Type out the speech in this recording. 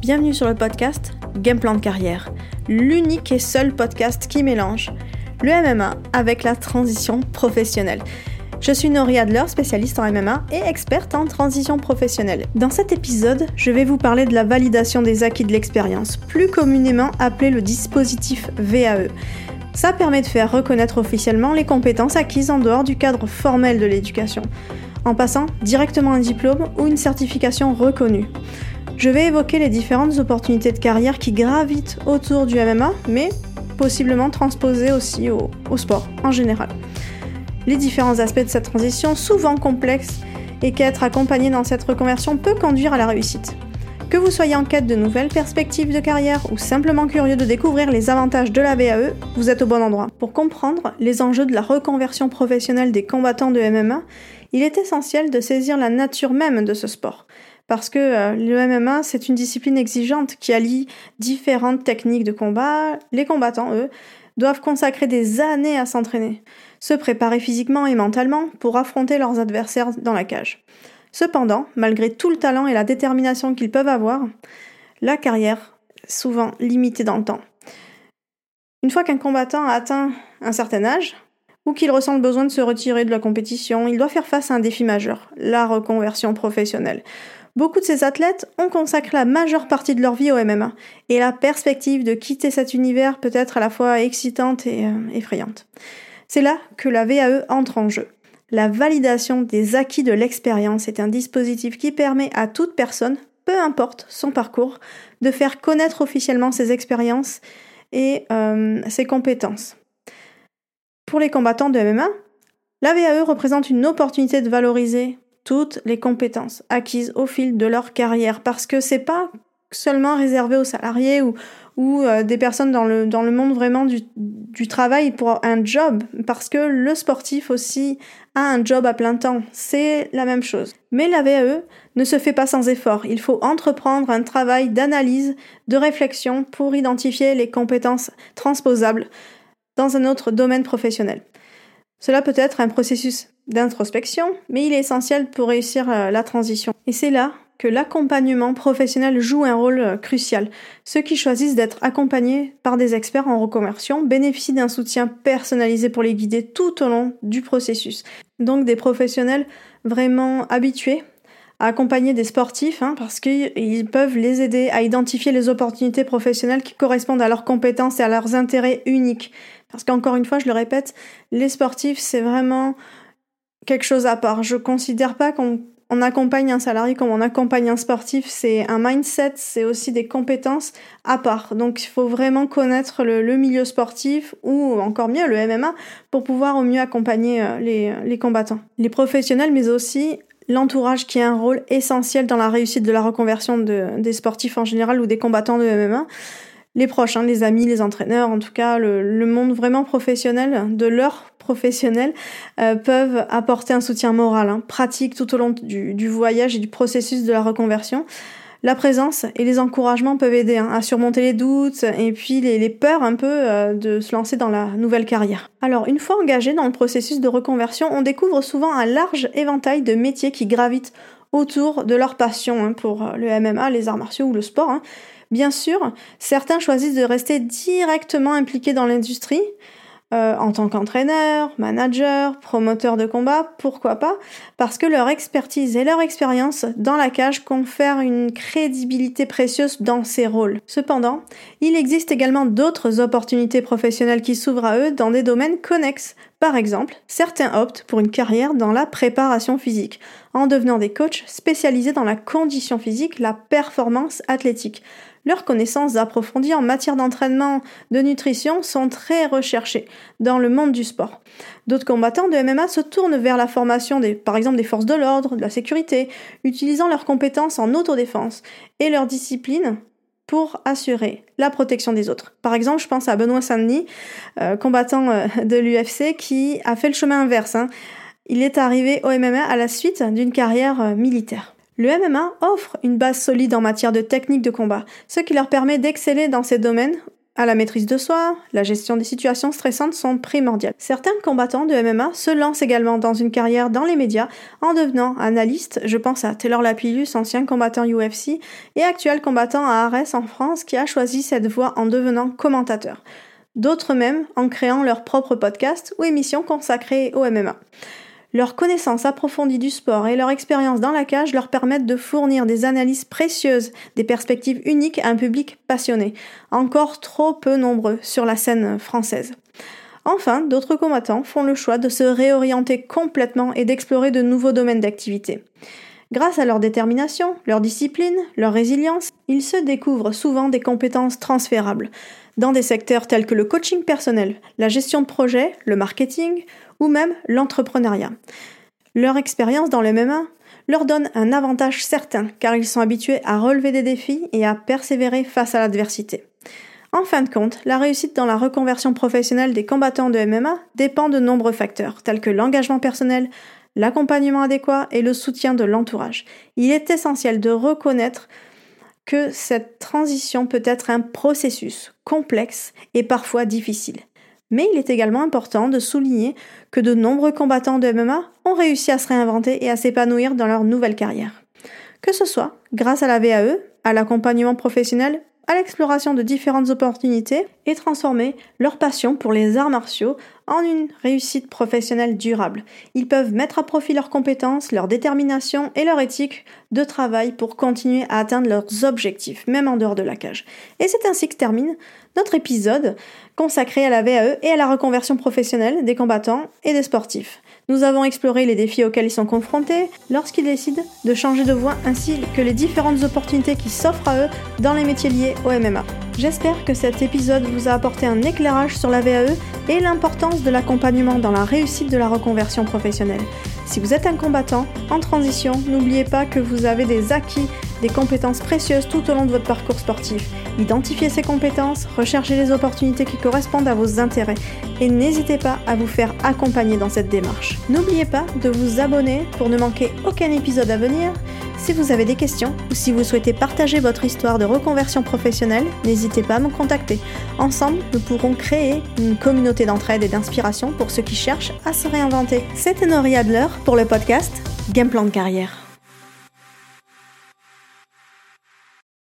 Bienvenue sur le podcast Game Plan de carrière, l'unique et seul podcast qui mélange le MMA avec la transition professionnelle. Je suis Nori Adler, spécialiste en MMA et experte en transition professionnelle. Dans cet épisode, je vais vous parler de la validation des acquis de l'expérience, plus communément appelé le dispositif VAE. Ça permet de faire reconnaître officiellement les compétences acquises en dehors du cadre formel de l'éducation, en passant directement un diplôme ou une certification reconnue. Je vais évoquer les différentes opportunités de carrière qui gravitent autour du MMA, mais possiblement transposées aussi au, sport en général. Les différents aspects de cette transition, souvent complexes, et qu'être accompagné dans cette reconversion peut conduire à la réussite. Que vous soyez en quête de nouvelles perspectives de carrière ou simplement curieux de découvrir les avantages de la VAE, vous êtes au bon endroit. Pour comprendre les enjeux de la reconversion professionnelle des combattants de MMA, il est essentiel de saisir la nature même de ce sport. Parce que euh, le MMA, c'est une discipline exigeante qui allie différentes techniques de combat. Les combattants, eux, doivent consacrer des années à s'entraîner, se préparer physiquement et mentalement pour affronter leurs adversaires dans la cage. Cependant, malgré tout le talent et la détermination qu'ils peuvent avoir, la carrière souvent limitée dans le temps. Une fois qu'un combattant a atteint un certain âge, ou qu'il ressent le besoin de se retirer de la compétition, il doit faire face à un défi majeur, la reconversion professionnelle. Beaucoup de ces athlètes ont consacré la majeure partie de leur vie au MMA, et la perspective de quitter cet univers peut être à la fois excitante et euh, effrayante. C'est là que la VAE entre en jeu. La validation des acquis de l'expérience est un dispositif qui permet à toute personne, peu importe son parcours, de faire connaître officiellement ses expériences et euh, ses compétences. Pour les combattants de MMA, la VAE représente une opportunité de valoriser toutes les compétences acquises au fil de leur carrière parce que c'est pas seulement réservé aux salariés ou, euh, des personnes dans le, dans le monde vraiment du, du travail pour un job, parce que le sportif aussi a un job à plein temps. C'est la même chose. Mais la VAE ne se fait pas sans effort. Il faut entreprendre un travail d'analyse, de réflexion pour identifier les compétences transposables dans un autre domaine professionnel. Cela peut être un processus d'introspection, mais il est essentiel pour réussir euh, la transition. Et c'est là que l'accompagnement professionnel joue un rôle euh, crucial. Ceux qui choisissent d'être accompagnés par des experts en reconversion bénéficient d'un soutien personnalisé pour les guider tout au long du processus. Donc des professionnels vraiment habitués accompagner des sportifs hein, parce qu'ils peuvent les aider à identifier les opportunités professionnelles qui correspondent à leurs compétences et à leurs intérêts uniques. Parce qu'encore une fois, je le répète, les sportifs, c'est vraiment quelque chose à part. Je considère pas qu'on on accompagne un salarié comme on accompagne un sportif, c'est un mindset, c'est aussi des compétences à part. Donc il faut vraiment connaître le, milieu sportif ou encore mieux le MMA pour pouvoir au mieux accompagner euh, les combattants. Les professionnels mais aussi l'entourage qui a un rôle essentiel dans la réussite de la reconversion de, des sportifs en général ou des combattants de MMA les proches, hein, les amis, les entraîneurs, en tout cas le, monde vraiment professionnel de leur professionnel euh, peuvent apporter un soutien moral, hein, pratique tout au long du, voyage et du processus de la reconversion. La présence et les encouragements peuvent aider hein, à surmonter les doutes et puis les, peurs un peu euh, de se lancer dans la nouvelle carrière. Alors une fois engagé dans le processus de reconversion, on découvre souvent un large éventail de métiers qui gravitent autour de leur passion pour euh, le MMA, les arts martiaux ou le sport. Bien sûr, certains choisissent de rester directement impliqués dans l'industrie, euh, en tant qu'entraîneur, manager, promoteur de combat, pourquoi pas, parce que leur expertise et leur expérience dans la cage confèrent une crédibilité précieuse dans ces rôles. Cependant, il existe également d'autres opportunités professionnelles qui s'ouvrent à eux dans des domaines connexes. Par exemple, certains optent pour une carrière dans la préparation physique, en devenant des coachs spécialisés dans la condition physique, la performance athlétique. Leurs connaissances approfondies en matière d'entraînement, de nutrition sont très recherchées dans le monde du sport. D'autres combattants de MMA se tournent vers la formation par exemple des forces de l'ordre, de la sécurité, utilisant leurs compétences en autodéfense et leur discipline pour assurer la protection des autres. Par exemple, je pense à Benoît Saint-Denis, euh, combattant euh, de l'UFC, qui a fait le chemin inverse. Hein. Il est arrivé au MMA à la suite d'une carrière euh, militaire. Le MMA offre une base solide en matière de technique de combat, ce qui leur permet d'exceller dans ces domaines à la maîtrise de soi, la gestion des situations stressantes sont primordiales. Certains combattants de MMA se lancent également dans une carrière dans les médias en devenant analystes. Je pense à Taylor Lapillus, ancien combattant UFC et actuel combattant à Arès en France qui a choisi cette voie en devenant commentateur. D'autres même en créant leur propre podcast ou émission consacrée au MMA. Leur connaissance approfondie du sport et leur expérience dans la cage leur permettent de fournir des analyses précieuses, des perspectives uniques à un public passionné, encore trop peu nombreux sur la scène française. Enfin, d'autres combattants font le choix de se réorienter complètement et d'explorer de nouveaux domaines d'activité. Grâce à leur détermination, leur discipline, leur résilience, ils se découvrent souvent des compétences transférables dans des secteurs tels que le coaching personnel, la gestion de projet, le marketing ou même l'entrepreneuriat. Leur expérience dans le MMA leur donne un avantage certain car ils sont habitués à relever des défis et à persévérer face à l'adversité. En fin de compte, la réussite dans la reconversion professionnelle des combattants de MMA dépend de nombreux facteurs, tels que l'engagement personnel, l'accompagnement adéquat et le soutien de l'entourage. Il est essentiel de reconnaître que cette transition peut être un processus complexe et parfois difficile. Mais il est également important de souligner que de nombreux combattants de MMA ont réussi à se réinventer et à s'épanouir dans leur nouvelle carrière. Que ce soit grâce à la VAE, à l'accompagnement professionnel, à l'exploration de différentes opportunités et transformer leur passion pour les arts martiaux en une réussite professionnelle durable. Ils peuvent mettre à profit leurs compétences, leur détermination et leur éthique de travail pour continuer à atteindre leurs objectifs, même en dehors de la cage. Et c'est ainsi que termine notre épisode consacré à la VAE et à la reconversion professionnelle des combattants et des sportifs. Nous avons exploré les défis auxquels ils sont confrontés lorsqu'ils décident de changer de voie ainsi que les différentes opportunités qui s'offrent à eux dans les métiers liés au MMA. J'espère que cet épisode vous a apporté un éclairage sur la VAE et l'importance de l'accompagnement dans la réussite de la reconversion professionnelle. Si vous êtes un combattant en transition, n'oubliez pas que vous avez des acquis, des compétences précieuses tout au long de votre parcours sportif. Identifiez ces compétences, recherchez les opportunités qui correspondent à vos intérêts et n'hésitez pas à vous faire accompagner dans cette démarche. N'oubliez pas de vous abonner pour ne manquer aucun épisode à venir. Si vous avez des questions ou si vous souhaitez partager votre histoire de reconversion professionnelle, n'hésitez pas à me contacter. Ensemble, nous pourrons créer une communauté d'entraide et d'inspiration pour ceux qui cherchent à se réinventer. C'était Nori Adler pour le podcast Game Plan de carrière.